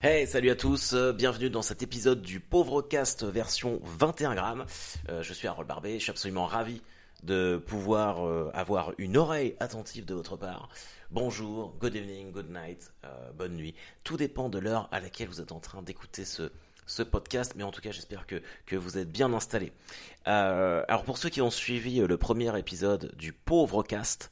Hey, salut à tous, euh, bienvenue dans cet épisode du Pauvre Cast version 21 grammes. Euh, je suis Harold Barbet, je suis absolument ravi de pouvoir euh, avoir une oreille attentive de votre part. Bonjour, good evening, good night, bonne nuit. Tout dépend de l'heure à laquelle vous êtes en train d'écouter ce, ce podcast, mais en tout cas j'espère que, que vous êtes bien installés. alors pour ceux qui ont suivi le premier épisode du Pauvre Cast,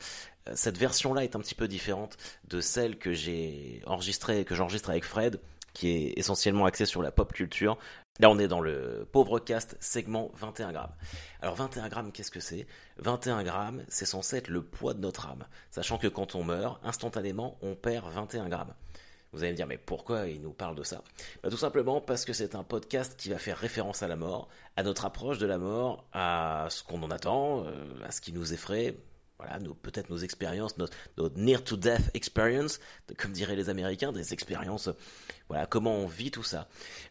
cette version-là est un petit peu différente de celle que j'ai enregistrée, que j'enregistre avec Fred qui est essentiellement axé sur la pop culture. Là, on est dans le pauvre cast segment 21 grammes. Alors 21 grammes, qu'est-ce que c'est? 21 grammes, c'est censé être le poids de notre âme, sachant que quand on meurt, instantanément, on perd 21 grammes. Vous allez me dire, mais pourquoi il nous parle de ça? Bah, Tout simplement parce que c'est un podcast qui va faire référence à la mort, à notre approche de la mort, à ce qu'on en attend, euh, à ce qui nous effraie, voilà, peut-être nos expériences, notre, near-to-death experience, comme diraient les Américains, des expériences, voilà, comment on vit tout ça.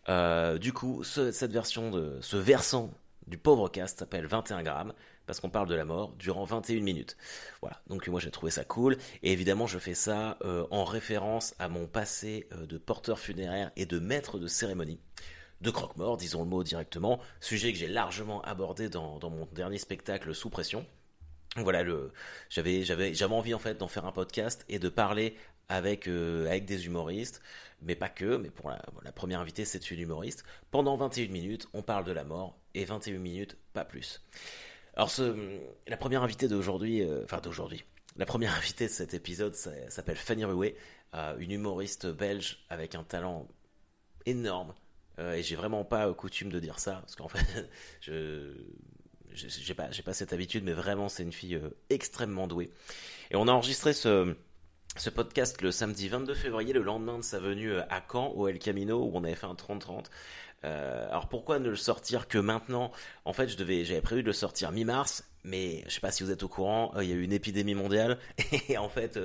Euh, du coup, cette version de, ce versant du pauvre cast s'appelle 21 grammes, parce qu'on parle de la mort durant 21 minutes. Voilà, donc moi j'ai trouvé ça cool, et évidemment je fais ça euh, en référence à mon passé euh, de porteur funéraire et de maître de cérémonie de croque-mort, disons le mot directement, sujet que j'ai largement abordé dans mon dernier spectacle sous pression voilà le j'avais j'avais j'avais envie en fait d'en faire un podcast et de parler avec euh, avec des humoristes mais pas que mais pour la, première invitée c'est une humoriste. Pendant 21 minutes on parle de la mort et 21 minutes pas plus. Alors ce la première invitée d'aujourd'hui euh, enfin d'aujourd'hui. La première invitée de cet épisode s'appelle Fanny Rouet euh, une humoriste belge avec un talent énorme. Et j'ai vraiment pas coutume de dire ça parce qu'en fait je j'ai pas, pas cette habitude, mais vraiment, c'est une fille euh, extrêmement douée. Et on a enregistré ce, ce podcast le samedi 22 février, le lendemain de sa venue euh, à Caen, au El Camino, où on avait fait un 30-30. Euh, alors pourquoi ne le sortir que maintenant? En fait, j'avais prévu de le sortir mi-mars, mais je sais pas si vous êtes au courant, il y a eu une épidémie mondiale et en fait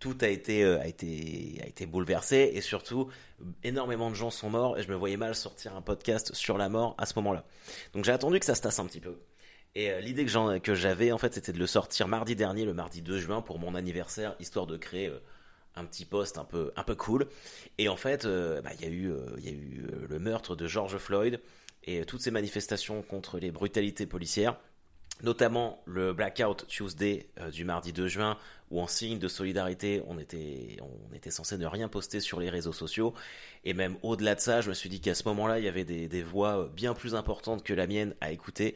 tout a été a été a été bouleversé et surtout énormément de gens sont morts et je me voyais mal sortir un podcast sur la mort à ce moment-là. Donc j'ai attendu que ça se tasse un petit peu. Et euh, l'idée que, j'avais, en fait, c'était de le sortir mardi dernier, le mardi 2 juin, pour mon anniversaire, histoire de créer euh, un petit post un peu, un peu cool. Et en fait, euh, bah, il eu, y a eu le meurtre de George Floyd et toutes ces manifestations contre les brutalités policières notamment le Blackout Tuesday euh, du mardi 2 juin, où en signe de solidarité, on était, on était censé ne rien poster sur les réseaux sociaux. Et même au-delà de ça, je me suis dit qu'à ce moment-là, il y avait des, voix bien plus importantes que la mienne à écouter.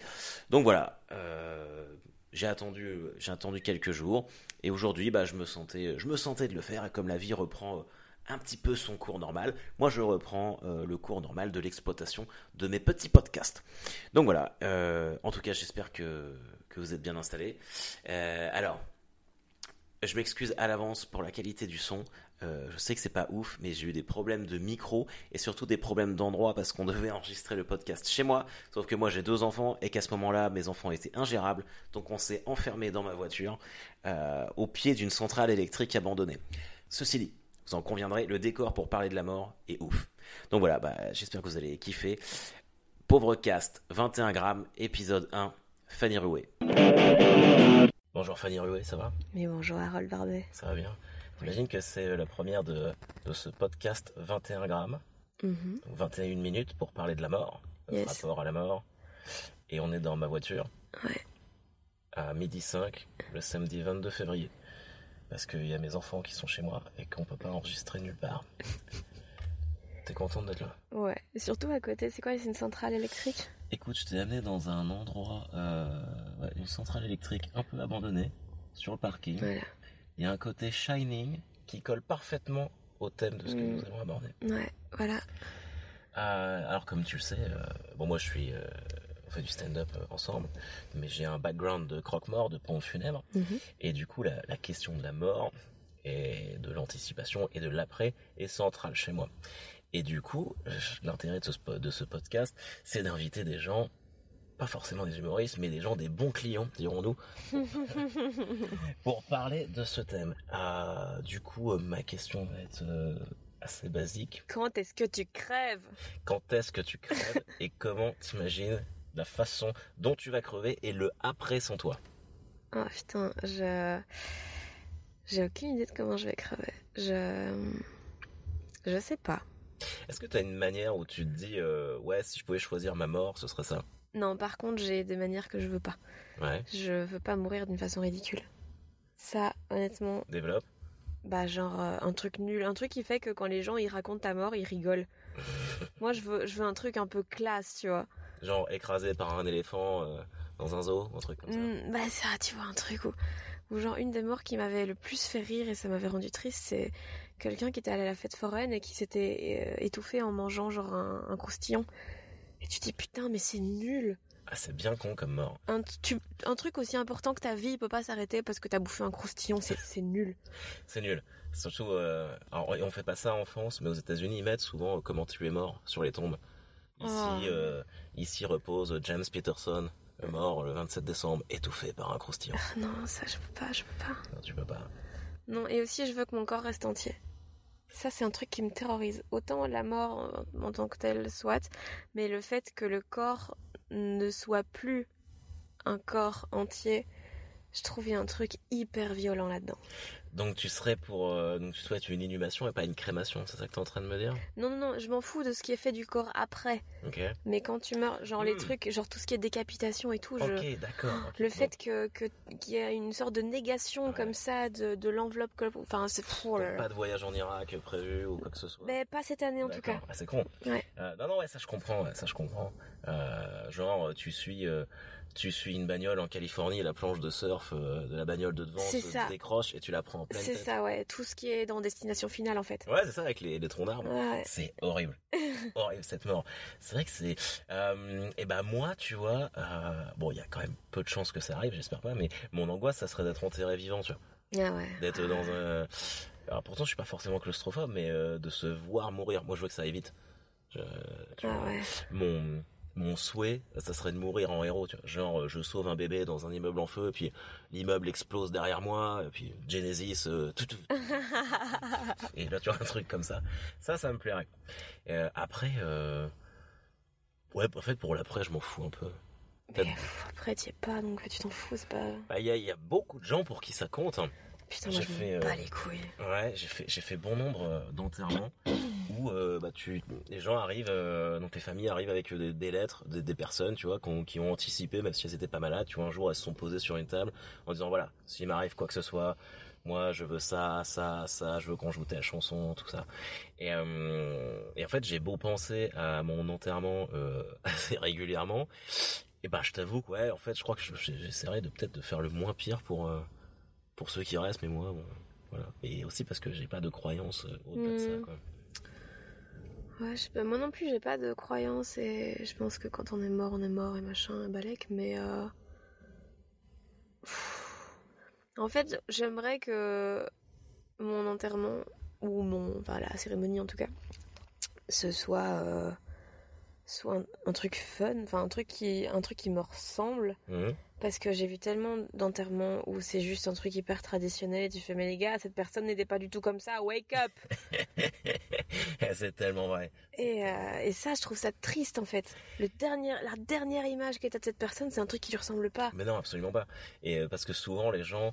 Donc voilà, euh, j'ai attendu, j'ai attendu quelques jours, et aujourd'hui, bah, je me sentais, je me sentais de le faire. Comme la vie reprend un petit peu son cours normal. Moi, je reprends euh, le cours normal de l'exploitation de mes petits podcasts. Donc voilà, euh, en tout cas, j'espère que, que, vous êtes bien installés. Euh, alors, je m'excuse à l'avance pour la qualité du son. je sais que c'est pas ouf, mais j'ai eu des problèmes de micro et surtout des problèmes d'endroit parce qu'on devait enregistrer le podcast chez moi. Sauf que moi j'ai deux enfants et qu'à ce moment-là, mes enfants étaient ingérables. Donc on s'est enfermé dans ma voiture au pied d'une centrale électrique abandonnée. Ceci dit, vous en conviendrez, le décor pour parler de la mort est ouf. Donc voilà, bah, j'espère que vous allez kiffer. Pauvre cast, 21 grammes, épisode 1, Fanny Rouet. Bonjour Fanny Rouet, ça va? Mais bonjour Harold Barbet. Ça va bien? J'imagine que c'est euh, la première de, ce podcast 21 grammes. 21 mhm. minutes pour parler de la mort, rapport à la mort. Et on est dans ma voiture. Ouais. À midi 5, le samedi 22 février parce qu'il y a mes enfants qui sont chez moi et qu'on peut pas enregistrer nulle part. T'es contente d'être là Ouais, et surtout à côté, c'est quoi C'est une centrale électrique? Écoute, je t'ai amené dans un endroit, euh, une centrale électrique un peu abandonnée, sur le parking. Voilà. Il y a un côté shining qui colle parfaitement au thème de ce que mm. nous allons aborder. Ouais, voilà. Euh, alors comme tu le sais, euh, bon moi je suis on fait du stand-up euh, ensemble, mais j'ai un background de croque-mort, de pompe funèbre, mhm. et du coup la, question de la mort et de l'anticipation et de l'après est centrale chez moi. Et du coup, l'intérêt de ce, de ce podcast, c'est d'inviter des gens, pas forcément des humoristes, mais des gens, des bons clients, dirons-nous, pour parler de ce thème. Ah, du coup, euh, ma question va être euh, assez basique. Quand est-ce que tu crèves? Quand est-ce que tu crèves? Et comment t'imagines la façon dont tu vas crever et le après sans toi. Oh putain, je. J'ai aucune idée de comment je vais crever. Je. Je sais pas. Est-ce que tu as une manière où tu te dis, euh, ouais, si je pouvais choisir ma mort, ce serait ça? Non, par contre, j'ai des manières que je veux pas. Ouais. Je veux pas mourir d'une façon ridicule. Ça, honnêtement, Développe. bah genre euh, un truc nul, un truc qui fait que quand les gens ils racontent ta mort, ils rigolent. Moi, je veux, je veux un truc un peu classe, tu vois. Genre écrasé par un éléphant euh, dans un zoo, un truc comme ça. Mm, bah ça, tu vois, un truc où, où genre une des morts qui m'avait le plus fait rire et ça m'avait rendu triste, c'est quelqu'un qui était allé à la fête foraine et qui s'était euh, étouffé en mangeant genre un, un croustillon. Et tu te dis putain, mais c'est nul. Ah, c'est bien con comme mort. Un, tu- un truc aussi important que ta vie peut pas s'arrêter parce que t'as bouffé un croustillon, c'est c'est nul. C'est nul. Surtout, euh, alors, on fait pas ça en France, mais aux États-Unis, ils mettent souvent euh, comment tu es mort sur les tombes. Ici, Oh. euh, ici repose James Peterson, mort le 27 décembre, étouffé par un croustillon. Ah non, ça je peux pas, je peux pas. Non, tu peux pas. Non, et aussi je veux que mon corps reste entier. Ça, c'est un truc qui me terrorise. Autant la mort euh, en tant que telle soit, mais le fait que le corps ne soit plus un corps entier, je trouve y a un truc hyper violent là-dedans. Donc tu serais pour, euh, donc tu souhaites une inhumation et pas une crémation, c'est ça que t'es en train de me dire? Non, non, non, je m'en fous de ce qui est fait du corps après. Ok. Mais quand tu meurs, genre les Hmm. trucs, genre tout ce qui est décapitation et tout, je... Ok, d'accord. Le fait que que- qu'il y a une sorte de négation Ouais. comme ça de, de l'enveloppe, enfin c'est fou. là là. Pas de voyage en Irak prévu ou quoi que ce soit. Mais pas cette année en tout cas. Ah, c'est con. Ouais. Euh, non, non, ouais, ça je comprends, ouais, ça je comprends. Euh, genre, tu suis, euh, tu suis une bagnole en Californie, la planche de surf euh, de la bagnole de devant se ça. décroche et tu la prends en pleine C'est ça, ouais. Tout ce qui est dans destination finale en fait. Ouais, c'est ça avec les, les troncs d'arbres. Ouais. C'est horrible, horrible cette mort. C'est vrai que c'est. Euh, et ben moi, tu vois, euh, bon, il y a quand même peu de chances que ça arrive, j'espère pas, mais mon angoisse, ça serait d'être enterré vivant, tu vois, Ah ouais. d'être dans un. Alors pourtant, je suis pas forcément claustrophobe, mais de se voir mourir. Moi, je veux que ça aille vite. Je- tu Ah vois, ouais. mon mon souhait, ça serait de mourir en héros, tu vois. Genre, euh, je sauve un bébé dans un immeuble en feu, puis l'immeuble explose derrière moi, et puis Genesis, euh, tout, tout. et là, tu vois, un truc comme ça. Ça, ça me plairait. Euh, après, euh... ouais, en fait, pour l'après, je m'en fous un peu. Mais après, t'y es pas, donc tu t'en fous, c'est pas. Bah, il y a, y a beaucoup de gens pour qui ça compte. hein. Putain, moi J'ai je me fait, euh, les couilles. Ouais, j'ai fait j'ai fait bon nombre d'enterrements où euh, bah tu les gens arrivent euh, donc les familles arrivent avec euh, des, des lettres des, des personnes tu vois qui ont, qui ont anticipé même si elles étaient pas malades tu vois un jour elles se sont posées sur une table en disant voilà s'il m'arrive quoi que ce soit moi je veux ça ça ça je veux qu'on joue telle chanson tout ça et euh, et en fait j'ai beau penser à mon enterrement assez régulièrement et ben je t'avoue que ouais en fait je crois que je- j'essaierai de peut-être de faire le moins pire pour pour ceux qui restent mais moi bon, voilà. Et aussi parce que j'ai pas de croyance au-delà de ça, Mhm. quoi. Ouais, je moi non plus, j'ai pas de croyance et je pense que quand on est mort, on est mort et machin, et balèque, mais. euh. En fait, j'aimerais que mon enterrement, ou mon. Enfin, la cérémonie en tout cas, ce soit. euh, soit un, truc fun, enfin un truc qui un truc qui me ressemble Mhm. Parce que j'ai vu tellement d'enterrements où c'est juste un truc hyper traditionnel et tu fais mais les gars cette personne n'était pas du tout comme ça wake up c'est tellement vrai. Et, euh, et ça, je trouve ça triste en fait. Le dernier, la dernière image que t'as de cette personne, c'est un truc qui lui ressemble pas. Mais non, absolument pas. Et euh, parce que souvent les gens,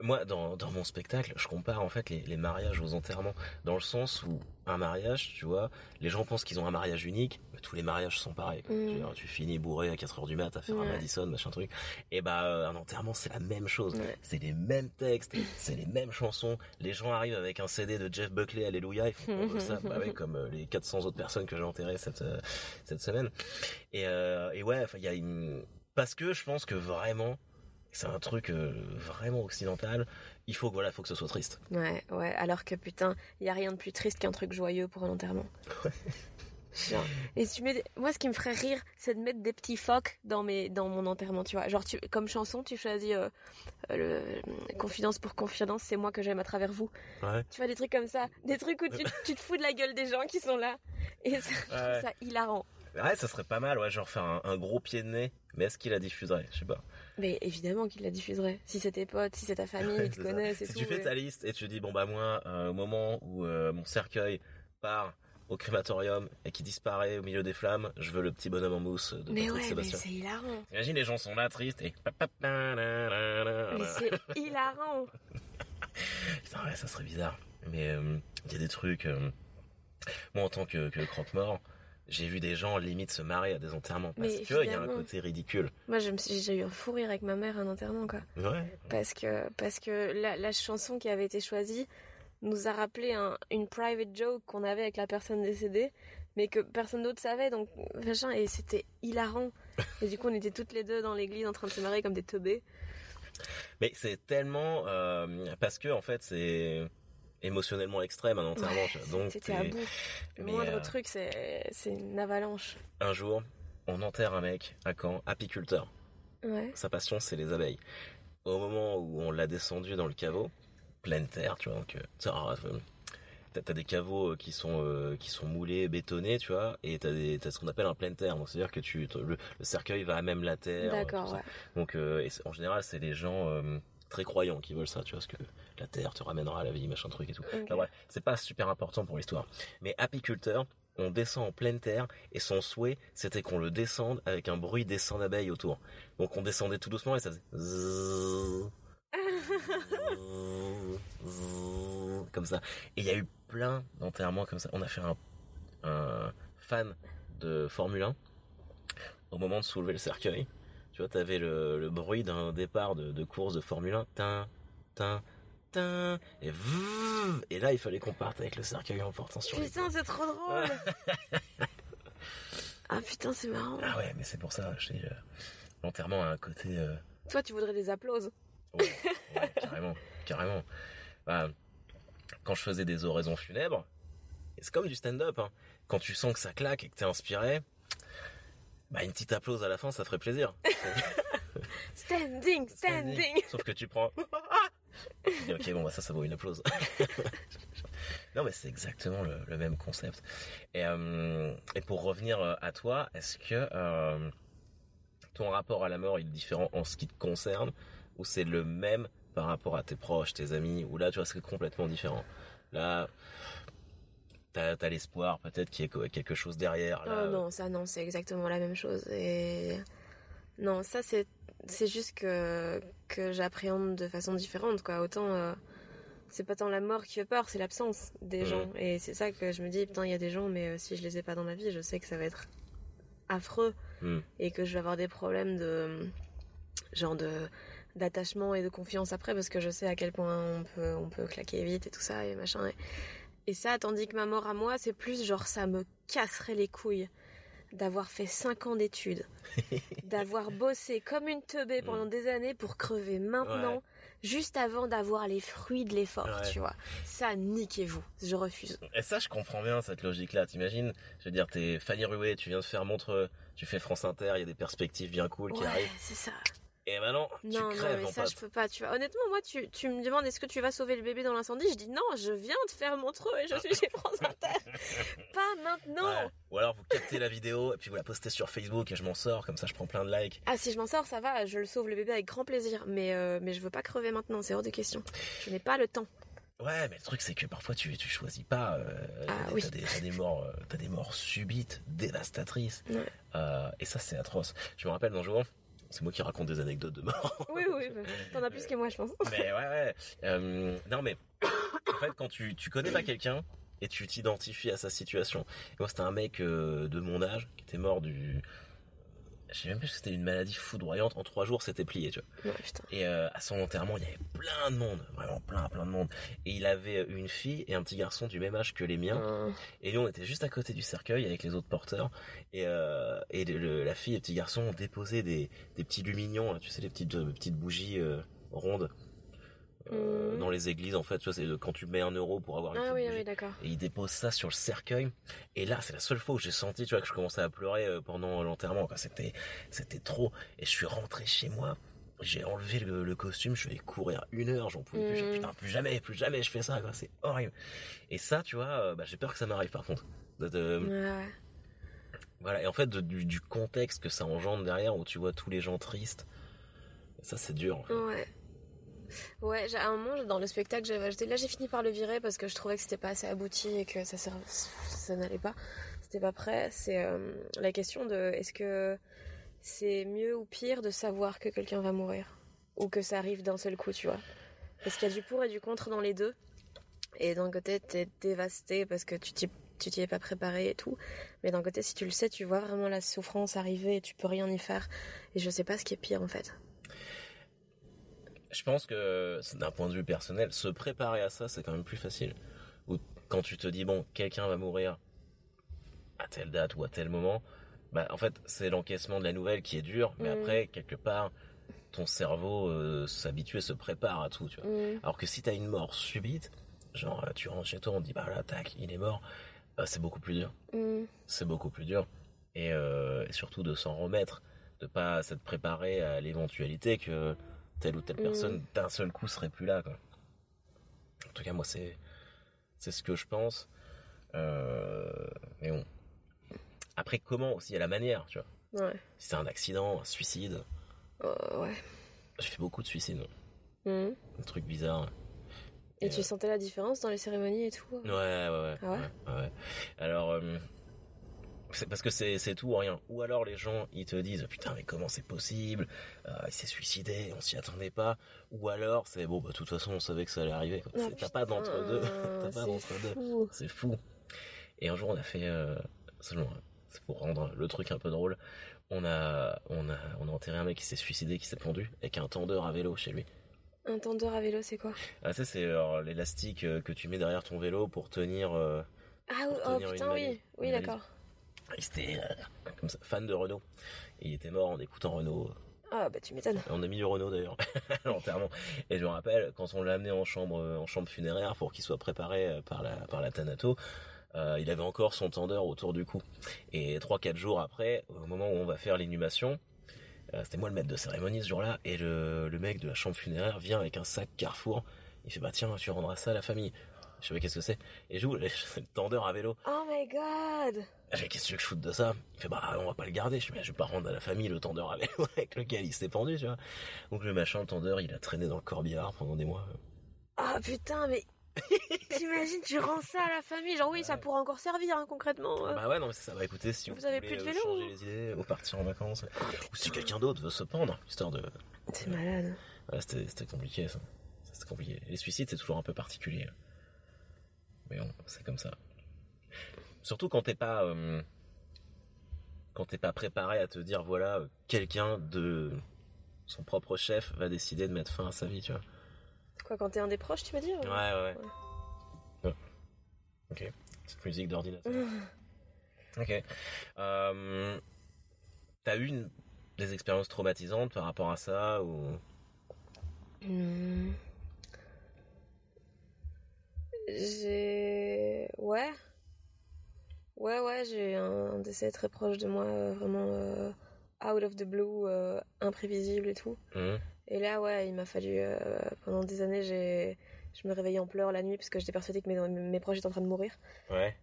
moi dans, dans mon spectacle, je compare en fait les, les mariages aux enterrements dans le sens où un mariage, tu vois, les gens pensent qu'ils ont un mariage unique, mais tous les mariages sont pareils. quoi. Mm. Tu, finis bourré à 4 heures du mat à faire un Ouais. Madison, machin truc. Et bah euh, un enterrement c'est la même chose. Ouais. C'est les mêmes textes, c'est les mêmes chansons. Les gens arrivent avec un CD de Jeff Buckley, Alléluia, ils font on veut ça, bah ouais, comme euh, les 400 autres personnes que j'ai enterrées cette euh, cette semaine. Et, euh, et ouais, il y a une parce que je pense que vraiment c'est un truc euh, vraiment occidental. Il faut que voilà, faut que ce soit triste. Ouais, ouais. Alors que putain, il y a rien de plus triste qu'un truc joyeux pour un enterrement. Genre, et tu mets, moi, ce qui me ferait rire, c'est de mettre des petits phoques dans mes, dans mon enterrement, tu vois. Genre, tu, comme chanson, tu choisis euh, euh, le confidence pour confidence, c'est moi que j'aime à travers vous. Ouais. Tu vois des trucs comme ça, des trucs où tu, tu te fous de la gueule des gens qui sont là, et ça, je trouve Ouais. ça hilarant. Ouais, ça serait pas mal, ouais, genre faire un, un gros pied de nez. Mais est-ce qu'il la diffuserait? Je sais pas. Mais évidemment qu'il la diffuserait. Si c'est tes potes, si c'est ta famille, ils te connaissent et Si tout. tu fais mais- ta liste et tu dis bon bah moi, euh, au moment où euh, mon cercueil part au crématorium et qui disparaît au milieu des flammes, je veux le petit bonhomme en mousse de Mais Patrick ouais, mais c'est hilarant. Imagine les gens sont là tristes et Mais c'est hilarant. Putain, ouais, ça serait bizarre. Mais euh, il y a des trucs. euh, Moi, en tant que, que croque-mort, j'ai vu des gens limite se marrer à des enterrements parce Mais que il y a un côté ridicule. Moi, je me suis- j'ai eu un fou rire avec ma mère à un enterrement, quoi. Ouais. Parce que, parce que la, la chanson qui avait été choisie nous a rappelé un- une private joke qu'on avait avec la personne décédée, mais que personne d'autre savait, donc machin, et c'était hilarant. Et du coup, on était toutes les deux dans l'église en train de se marrer comme des teubés. Mais c'est tellement euh, parce que en fait c'est émotionnellement extrême un enterrement. Ouais, tu vois. donc C'était à bout. Le mais, moindre euh, truc, c'est c'est une avalanche. un jour, on enterre un mec à Caen, apiculteur. Ouais. Sa passion, c'est les abeilles. Au moment où on l'a descendu dans le caveau, pleine terre, tu vois, donc, euh, euh, t'as, des caveaux euh, qui sont euh, qui sont moulés, bétonnés, tu vois, et t'as, des, t'as ce qu'on appelle un pleine terre. Donc c'est-à-dire que tu, le, le cercueil va à même la terre. euh, D'accord, ouais. Donc euh, et c'est- en général, c'est les gens euh, très croyants qui veulent ça, tu vois, parce que la terre te ramènera à la vie, machin truc et tout. Ok. Enfin, bref, c'est pas super important pour l'histoire. Mais apiculteur, on descend en pleine terre et son souhait, c'était qu'on le descende avec un bruit d'essaim d'abeilles autour. Donc on descendait tout doucement et ça faisait comme ça. Et il y a eu plein d'enterrements comme ça. On a fait un, un fan de Formule 1 au moment de soulever le cercueil. Tu vois, t'avais le, le bruit d'un départ de, de course de Formule 1. Tin, tin, tin, et vrrr, et là il fallait qu'on parte avec le cercueil en portant sur Putain, c'est trop drôle. ah putain, c'est marrant. Ah ouais, mais c'est pour ça, je sais, euh, l'enterrement a un côté... euh, Toi, tu voudrais des applauses. ouais, ouais, carrément, carrément. Bah, quand je faisais des oraisons funèbres, c'est comme du stand-up, hein, quand tu sens que ça claque et que t'es inspiré, bah une petite applause à la fin, ça ferait plaisir. Standing, standing. Sauf que tu prends... Tu dis, ok, bon, bah ça, ça vaut une applause. non, mais c'est exactement le, le même concept. Et, euh, et pour revenir euh, à toi, est-ce que euh, ton rapport à la mort est différent en ce qui te concerne ou c'est le même par rapport à tes proches, tes amis ou là, tu vois, c'est complètement différent Là, t'as as, l'espoir peut-être qu'il y ait quelque chose derrière. Là, Oh non, ça non, c'est exactement la même chose. Et non, ça c'est c'est juste que que j'appréhende de façon différente quoi. Autant euh, c'est pas tant la mort qui fait peur, c'est l'absence des Mhm. gens. Et c'est ça que je me dis putain, il y a des gens mais euh, si je les ai pas dans ma vie, je sais que ça va être affreux Mhm. et que je vais avoir des problèmes de genre de d'attachement et de confiance après parce que je sais à quel point on peut on peut claquer vite et tout ça et machin. Et, et ça, tandis que ma mort à moi, c'est plus genre ça me casserait les couilles d'avoir fait 5 ans d'études, d'avoir bossé comme une teubée pendant des années pour crever maintenant, Ouais. juste avant d'avoir les fruits de l'effort, Ouais. tu vois. Ça, niquez-vous, je refuse. Et ça, je comprends bien cette logique-là. T'imagines, je veux dire, t'es Fanny Ruet, tu viens de faire Montreux, tu fais France Inter, il y a des perspectives bien cool qui Ouais, arrivent. c'est ça. Et maintenant, tu Non, non, crèves, mais mon ça, pote. je peux pas, tu vois. Honnêtement, moi, tu, tu me demandes est-ce que tu vas sauver le bébé dans l'incendie? Je dis non, je viens de faire Montreux et je suis chez France Inter. pas maintenant Ouais. Ou alors vous captez la vidéo et puis vous la postez sur Facebook et je m'en sors, comme ça je prends plein de likes. Ah, si je m'en sors, ça va, je le sauve le bébé avec grand plaisir. Mais, euh, mais je veux pas crever maintenant, c'est hors de question. Je n'ai pas le temps. Ouais, mais le truc c'est que parfois tu tu choisis pas. euh, Ah, t'as, oui. des, t'as des morts, euh, t'as des morts subites, dévastatrices. Ouais. Euh, et ça c'est atroce. Je me rappelle d'un jour, c'est moi qui raconte des anecdotes de mort. Oui, oui, t'en as plus que moi, je pense. mais ouais, ouais. Euh, non, mais en fait, quand tu, tu connais pas quelqu'un et tu t'identifies à sa situation. Et moi, c'était un mec euh, de mon âge qui était mort du. Je sais même plus si c'était une maladie foudroyante. En trois jours, c'était plié, tu vois. Et euh, à son enterrement, il y avait plein de monde, vraiment plein, plein de monde. Et il avait une fille et un petit garçon du même âge que les miens. Hum, Et nous, on était juste à côté du cercueil avec les autres porteurs. Et, euh, et le- la fille et le petit garçon ont déposé des, des petits lumignons, tu sais, les petites, euh, petites bougies euh, rondes. Euh. Dans les églises, en fait, tu vois, c'est quand tu mets un euro pour avoir une Ah oui, ah bougie. oui, d'accord. Et il dépose ça sur le cercueil. Et là, c'est la seule fois où j'ai senti, tu vois, que je commençais à pleurer euh, pendant l'enterrement. quoi. C'était, c'était trop. Et je suis rentré chez moi. J'ai enlevé le, le costume. Je suis allé courir une heure. J'en pouvais plus. J'ai dit, Mm. putain, plus jamais, plus jamais je fais ça. quoi. C'est horrible. Et ça, tu vois, euh, bah, j'ai peur que ça m'arrive par contre. De- de- Ouais, ouais. voilà. Et en fait, de- du, du contexte que ça engendre derrière, où tu vois tous les gens tristes. Ça, c'est dur. en fait. Ouais. Ouais, à un moment, dans le spectacle, j'avais ajouté. Là, j'ai fini par le virer parce que je trouvais que c'était pas assez abouti et que ça, ça n'allait pas. C'était pas prêt. C'est euh, la question de est-ce que c'est mieux ou pire de savoir que quelqu'un va mourir? Ou que ça arrive d'un seul coup, tu vois? Parce qu'il y a du pour et du contre dans les deux. Et d'un côté, t'es dévasté parce que tu t'y tu t'y es pas préparé et tout. Mais d'un côté, si tu le sais, tu vois vraiment la souffrance arriver et tu peux rien y faire. Et je sais pas ce qui est pire en fait. Je pense que d'un point de vue personnel, se préparer à ça, c'est quand même plus facile. Ou quand tu te dis bon, quelqu'un va mourir à telle date ou à tel moment, bah en fait c'est l'encaissement de la nouvelle qui est dur, mais Mm. après quelque part ton cerveau euh, s'habitue et se prépare à tout, tu vois. Mm. Alors que si t'as une mort subite, genre euh, tu rentres chez toi, on te dit bah là tac, il est mort, bah, c'est beaucoup plus dur. Mm. C'est beaucoup plus dur. Et, euh, et surtout de s'en remettre, de pas s'être préparé à l'éventualité que telle ou telle Mm. personne d'un seul coup serait plus là. Quoi. En tout cas, moi c'est c'est ce que je pense. Euh, mais bon. Après, comment aussi, a la manière, tu vois. Ouais. Si c'est un accident, un suicide. Euh, ouais. J'ai fait beaucoup de suicides, Mm. un truc bizarre. Et Et, tu euh, sentais la différence dans les cérémonies et tout Ouais, ouais, ouais. Ah ouais ouais, ouais. Alors, c'est parce que c'est tout ou rien. Ou alors les gens, ils te disent putain, mais comment c'est possible? Euh, Il s'est suicidé, on s'y attendait pas. Ou alors c'est bon, bah, de toute façon, on savait que ça allait arriver. T'as pas d'entre deux. T'as pas d'entre deux. C'est fou. Et un jour, on a fait, euh, selon, c'est pour rendre le truc un peu drôle, on a, on a, on a enterré un mec qui s'est suicidé, qui s'est pendu avec un tendeur à vélo chez lui. Un tendeur à vélo, c'est quoi? Ah, ça c'est alors, l'élastique euh, que tu mets derrière ton vélo pour tenir. euh, Ah oui, Pour oh tenir putain, oui. Oui, d'accord. Il était euh, comme ça, fan de Renault. Et il était mort en écoutant Renault. Ah bah tu m'étonnes. On a mis du Renault d'ailleurs l'enterrement. Et je me rappelle quand on l'a amené en chambre, euh, en chambre funéraire pour qu'il soit préparé euh, par la par la Thanato, euh, il avait encore son tendeur autour du cou. Et 3-4 jours après, au moment où on va faire l'inhumation, euh, c'était moi le maître de cérémonie ce jour-là, et le, le mec de la chambre funéraire vient avec un sac Carrefour. Il fait bah tiens, tu rendras ça à la famille. Je sais pas qu'est-ce que c'est. Et je joue le tendeur à vélo. Oh my god Je fais, qu'est-ce que je foute de ça? Il fait, bah, on va pas le garder. Je fais, mais je vais pas rendre à la famille le tendeur avec, avec lequel il s'est pendu, tu vois. Donc le machin, le tendeur, il a traîné dans le corbillard pendant des mois. Ah putain, mais t'imagines, tu rends ça à la famille. Genre oui, ça pourra encore servir hein, concrètement. euh. Bah ouais, non, mais ça va écouter si Vous vous, avez plus de euh, vélo, changer ou les idées, ou partir en vacances. Ou si quelqu'un d'autre veut se pendre, histoire de... C'est malade. Ouais, c'était compliqué, ça. C'était compliqué. Les suicides, c'est toujours un peu particulier. Mais bon, c'est comme ça. Surtout quand t'es pas... euh, quand t'es pas préparé à te dire, voilà, quelqu'un de son propre chef va décider de mettre fin à sa vie, tu vois. Quoi, quand t'es un des proches, tu veux dire Ouais, ouais, ouais. Ouais. Ok. Petite musique d'ordinateur. Ok. Euh, T'as eu une- des expériences traumatisantes par rapport à ça ou Hmm. J'ai. Ouais. Ouais, ouais, j'ai eu un décès très proche de moi, euh, vraiment euh, out of the blue, euh, imprévisible et tout. Mhm. Et là, ouais, il m'a fallu. pendant des années, j'ai. Je me réveillais en pleurs la nuit parce que j'étais persuadée que mes, mes proches étaient en train de mourir. Ouais.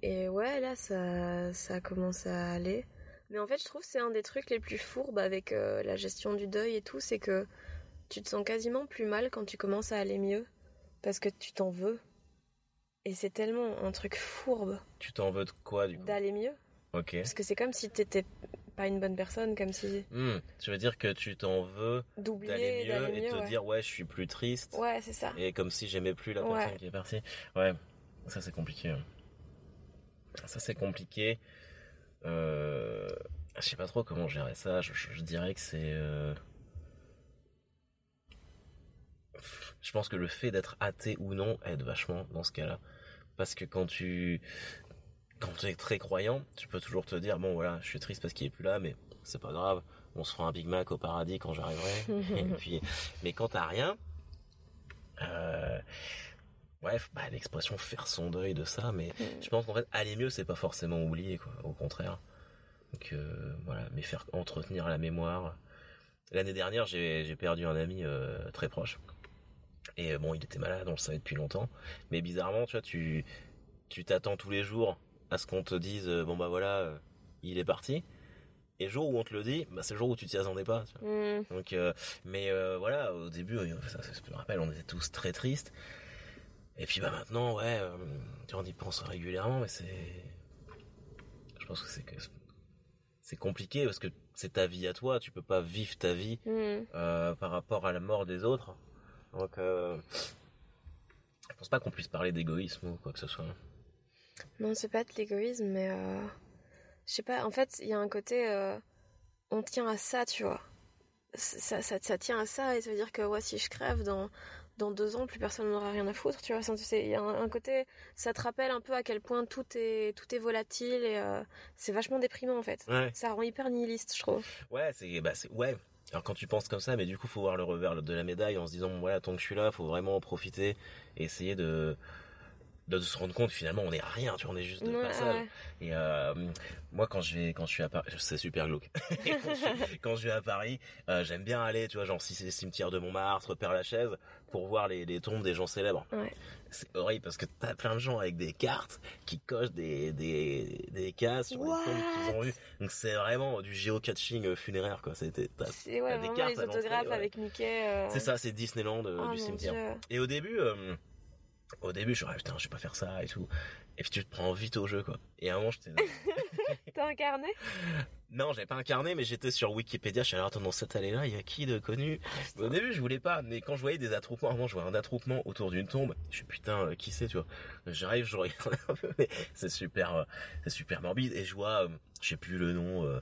Et ouais, là, ça, ça commence à aller. Mais en fait, je trouve que c'est un des trucs les plus fourbes avec la gestion du deuil et tout, c'est que tu te sens quasiment plus mal quand tu commences à aller mieux, parce que tu t'en veux. Et c'est tellement un truc fourbe Tu t'en veux de quoi du coup d'aller mieux, Ok. parce que c'est comme si t'étais pas une bonne personne, comme si Hmm, Tu veux dire que tu t'en veux d'aller mieux et mieux. te ouais. dire ouais je suis plus triste Ouais, c'est ça. et comme si j'aimais plus la Ouais. personne qui est partie. Ouais. Ça c'est compliqué. hein. Ça c'est compliqué. Euh... Je sais pas trop comment gérer ça. Je, je- je dirais que c'est. euh, Je pense que le fait d'être athée ou non aide vachement dans ce cas-là. Parce que quand tu. Quand tu es très croyant, tu peux toujours te dire bon voilà, je suis triste parce qu'il est plus là, mais c'est pas grave. On se fera un Big Mac au paradis quand j'arriverai. Et puis, mais quand t'as rien, euh, bref, bah, l'expression faire son deuil de ça, mais je pense qu'en fait aller mieux, c'est pas forcément oublier quoi. Au contraire. Donc euh, voilà, mais faire entretenir la mémoire. L'année dernière, j'ai j'ai perdu un ami euh, très proche. Et euh, bon, il était malade, on le savait depuis longtemps. Mais bizarrement, tu vois, tu tu t'attends tous les jours à ce qu'on te dise euh, bon bah voilà, euh, il est parti. Et le jour où on te le dit, bah, c'est le jour où tu t'y attendais pas. tu vois. Hmm. Donc, euh, mais euh, voilà, au début, ça, ça, je me rappelle, on était tous très tristes. Et puis bah maintenant, ouais, euh, on y pense régulièrement, mais c'est, je pense que c'est que c'est compliqué parce que c'est ta vie à toi, tu peux pas vivre ta vie euh, par rapport à la mort des autres. Donc, euh, Je pense pas qu'on puisse parler d'égoïsme ou quoi que ce soit. Non, c'est pas de l'égoïsme, mais euh, je sais pas. En fait, il y a un côté, euh, on tient à ça, tu vois. Ça, ça, ça, tient à ça, et ça veut dire que ouais, si je crève dans dans deux ans, plus personne n'aura rien à foutre, tu vois. Il y a un, côté, ça te rappelle un peu à quel point tout est tout est volatile et euh, c'est vachement déprimant en fait. Ça rend hyper nihiliste, je trouve. Ouais, c'est bah c'est ouais. Alors quand tu penses comme ça, mais du coup, faut voir le revers de la médaille en se disant, voilà, tant que je suis là, faut vraiment en profiter et essayer de de se rendre compte finalement on est rien tu vois on est juste de passage et euh, moi quand je vais quand je suis à Paris c'est super glauque. Quand, je, vais à Paris euh, j'aime bien aller tu vois genre si c'est le cimetière de Montmartre Père Lachaise pour voir les, les tombes des gens célèbres. C'est horrible parce que t'as plein de gens avec des cartes qui cochent des des des cases sur les tombes qu'ils ont vues donc c'est vraiment du géocaching funéraire quoi. C'était ouais, des cartes les autographes avec Mickey euh. c'est ça c'est Disneyland oh du cimetière. Et au début au début, je me putain, je vais pas faire ça et tout. Et puis tu te prends vite au jeu, quoi. Et à un moment, j'étais. T'as incarné? Non, j'avais pas incarné, mais j'étais sur Wikipédia. Je suis allé, attends, dans cette allée-là, il y a qui de connu? Au début, je voulais pas, mais quand je voyais des attroupements, à un moment, je vois un attroupement autour d'une tombe. Je suis putain, euh, qui c'est, tu vois? J'arrive, je regarde un peu, mais c'est super, euh, c'est super morbide. Et je vois, euh, je sais plus le nom.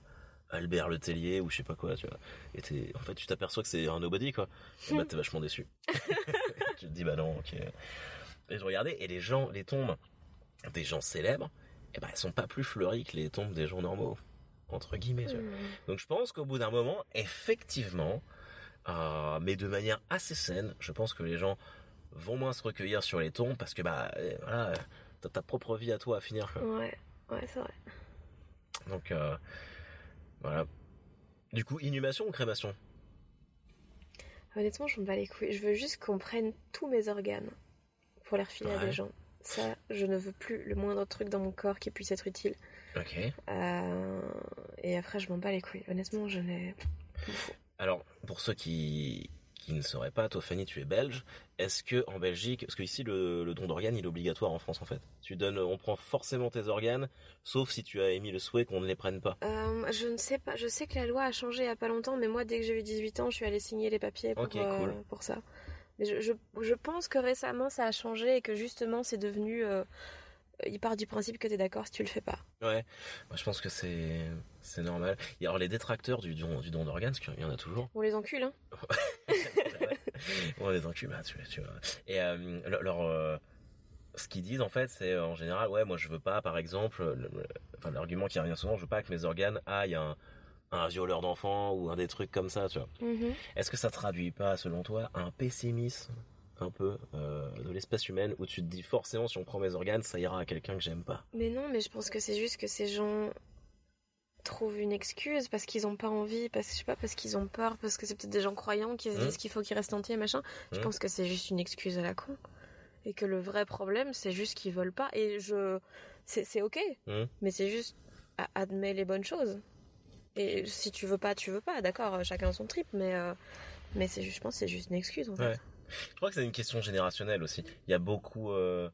Albert Le Tellier ou je sais pas quoi, tu vois. Et en fait, tu t'aperçois que c'est un nobody, quoi. Et bah, t'es vachement déçu. tu te dis, bah non, ok. Et je regardais, et les gens, les tombes des gens célèbres, eh ben, elles sont pas plus fleuries que les tombes des gens normaux. Entre guillemets, mmh. Donc je pense qu'au bout d'un moment, effectivement, euh, mais de manière assez saine, je pense que les gens vont moins se recueillir sur les tombes parce que bah euh, voilà, t'as ta propre vie à toi à finir. Ouais, ouais, c'est vrai. Donc euh, voilà. Du coup, inhumation ou crémation? Honnêtement, je me bats les couilles. Je veux juste qu'on prenne tous mes organes pour les refiler à des gens. Ça, je ne veux plus le moindre truc dans mon corps qui puisse être utile. Ok. Euh, et après, je m'en bats les couilles. Honnêtement, je n'ai. Alors, pour ceux qui, qui ne sauraient pas, toi Fanny, tu es belge. Est-ce que en Belgique, parce que ici le, don d'organes il est obligatoire en France en fait. Tu donnes, on prend forcément tes organes, sauf si tu as émis le souhait qu'on ne les prenne pas. Euh, je ne sais pas. Je sais que la loi a changé il y a pas longtemps, mais moi dès que j'ai eu 18 ans, je suis allée signer les papiers pour, euh, pour ça. Mais je, je, pense que récemment ça a changé et que justement c'est devenu. Euh, il part du principe que tu es d'accord si tu le fais pas. Ouais, moi je pense que c'est c'est normal. Et alors les détracteurs du don du don d'organes, parce qu'il y en a toujours. On les encule, hein. On les encule, bah, tu, tu vois. Et euh, leur, euh, ce qu'ils disent en fait, c'est en général, ouais, moi je veux pas, par exemple, enfin l'argument qui revient souvent, je veux pas que mes organes aillent un un violeur d'enfants ou un des trucs comme ça, tu vois. Mhm. Est-ce que ça traduit pas, selon toi, un pessimisme un peu euh, de l'espèce humaine où tu te dis forcément si on prend mes organes, ça ira à quelqu'un que j'aime pas? Mais non, mais je pense que c'est juste que ces gens trouvent une excuse parce qu'ils ont pas envie, parce je sais pas, parce qu'ils ont peur, parce que c'est peut-être des gens croyants qui se disent mmh. qu'il faut qu'ils restent entiers, machin. Je mmh. pense que c'est juste une excuse à la con et que le vrai problème c'est juste qu'ils veulent pas et je c'est ok, mmh. mais c'est juste admets les bonnes choses. Et si tu veux pas, tu veux pas, d'accord, chacun son trip, mais, euh, mais c'est, je pense que c'est juste une excuse en fait. Je crois que c'est une question générationnelle aussi. Il y a beaucoup. Euh,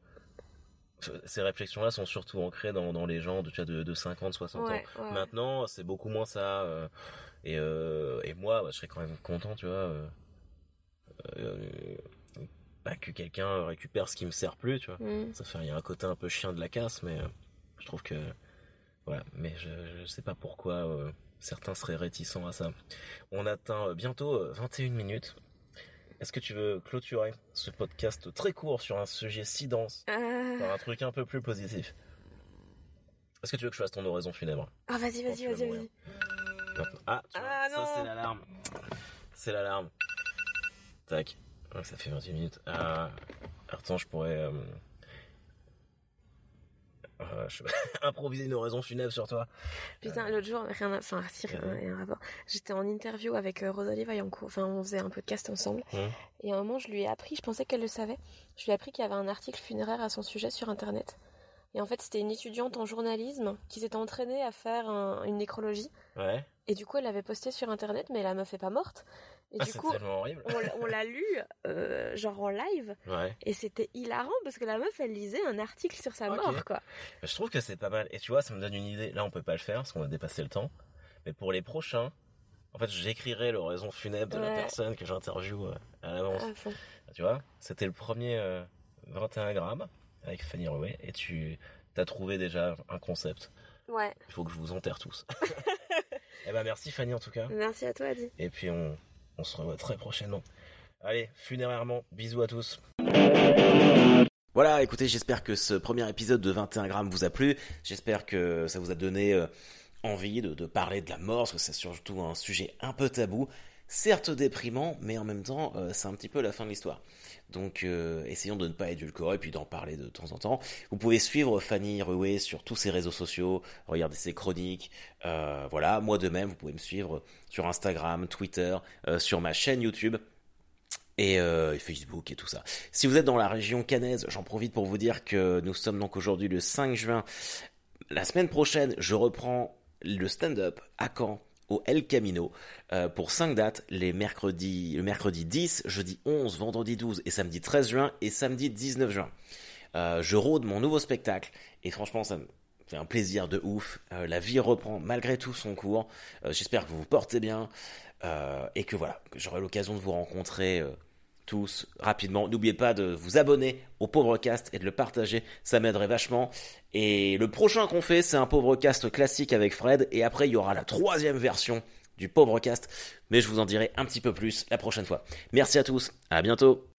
ces réflexions-là sont surtout ancrées dans, dans les gens de, de, de 50, 60 ans. Maintenant, c'est beaucoup moins ça. Euh, et, et moi, bah, je serais quand même content, tu vois. Bah, que quelqu'un récupère ce qui me sert plus, tu vois. Mm. Ça fait, il y a un côté un peu chien de la casse, mais je trouve que. Voilà. Mais je, je sais pas pourquoi certains seraient réticents à ça. On atteint euh, bientôt 21 euh, minutes. Est-ce que tu veux clôturer ce podcast très court sur un sujet si dense euh. par un truc un peu plus positif? Est-ce que tu veux que je fasse ton oraison funèbre? Ah vas-y, vas-y, vas-y, vas-y. Ah, ah ça c'est l'alarme. C'est l'alarme. Tac. Ça fait 28 minutes. Ah. Attends, je pourrais... Euh, improviser une oraison funèbre sur toi. Putain, l'autre jour, rien, enfin, si, rien, rapport. J'étais en interview avec euh, Rosalie Vaillancourt. Enfin, on faisait un podcast ensemble. Et à un moment, je lui ai appris, je pensais qu'elle le savait. Je lui ai appris qu'il y avait un article funéraire à son sujet sur Internet. Et en fait, c'était une étudiante en journalisme qui s'était entraînée à faire une nécrologie. Ouais. Et du coup, elle avait posté sur Internet, mais la meuf est pas morte. Et ah, du coup, on, l'a lu, euh, genre en live. Et c'était hilarant parce que la meuf, elle lisait un article sur sa mort, quoi. Je trouve que c'est pas mal. Et tu vois, ça me donne une idée. Là, on peut pas le faire parce qu'on a dépassé le temps. Mais pour les prochains, en fait, j'écrirai l'oraison funèbre de la personne que j'interviewe euh, à l'avance. Tu vois, c'était le premier, euh, 21 grammes avec Fanny Rouet et tu as trouvé déjà un concept. Ouais. Il faut que je vous enterre tous. eh ben merci Fanny en tout cas. Merci à toi Adi. Et puis on, on se revoit très prochainement. Allez, funérairement, bisous à tous. Voilà, écoutez, j'espère que ce premier épisode de 21 grammes vous a plu. J'espère que ça vous a donné euh, envie de, parler de la mort, parce que c'est surtout un sujet un peu tabou. Certes déprimant, mais en même temps, euh, c'est un petit peu la fin de l'histoire. Donc, euh, essayons de ne pas édulcorer, puis d'en parler de temps en temps. Vous pouvez suivre Fanny Rué sur tous ses réseaux sociaux, regarder ses chroniques. Euh, voilà, moi de même, vous pouvez me suivre sur Instagram, Twitter, euh, sur ma chaîne YouTube et euh, Facebook et tout ça. Si vous êtes dans la région cannaise, j'en profite pour vous dire que nous sommes donc aujourd'hui le 5 juin. La semaine prochaine, je reprends le stand-up à Caen El Camino euh, pour 5 dates, les mercredis, le mercredi 10, jeudi 11, vendredi 12 et samedi 13 juin et samedi 19 juin. Euh, je rôde mon nouveau spectacle et franchement ça me fait un plaisir de ouf. Euh, la vie reprend malgré tout son cours. J'espère que vous vous portez bien et que voilà, que j'aurai l'occasion de vous rencontrer tous rapidement. N'oubliez pas de vous abonner au Pauvre Cast et de le partager, ça m'aiderait vachement. Et le prochain qu'on fait, c'est un Pauvre Cast classique avec Fred, et après il y aura la troisième version du Pauvre Cast, mais je vous en dirai un petit peu plus la prochaine fois. Merci à tous, à bientôt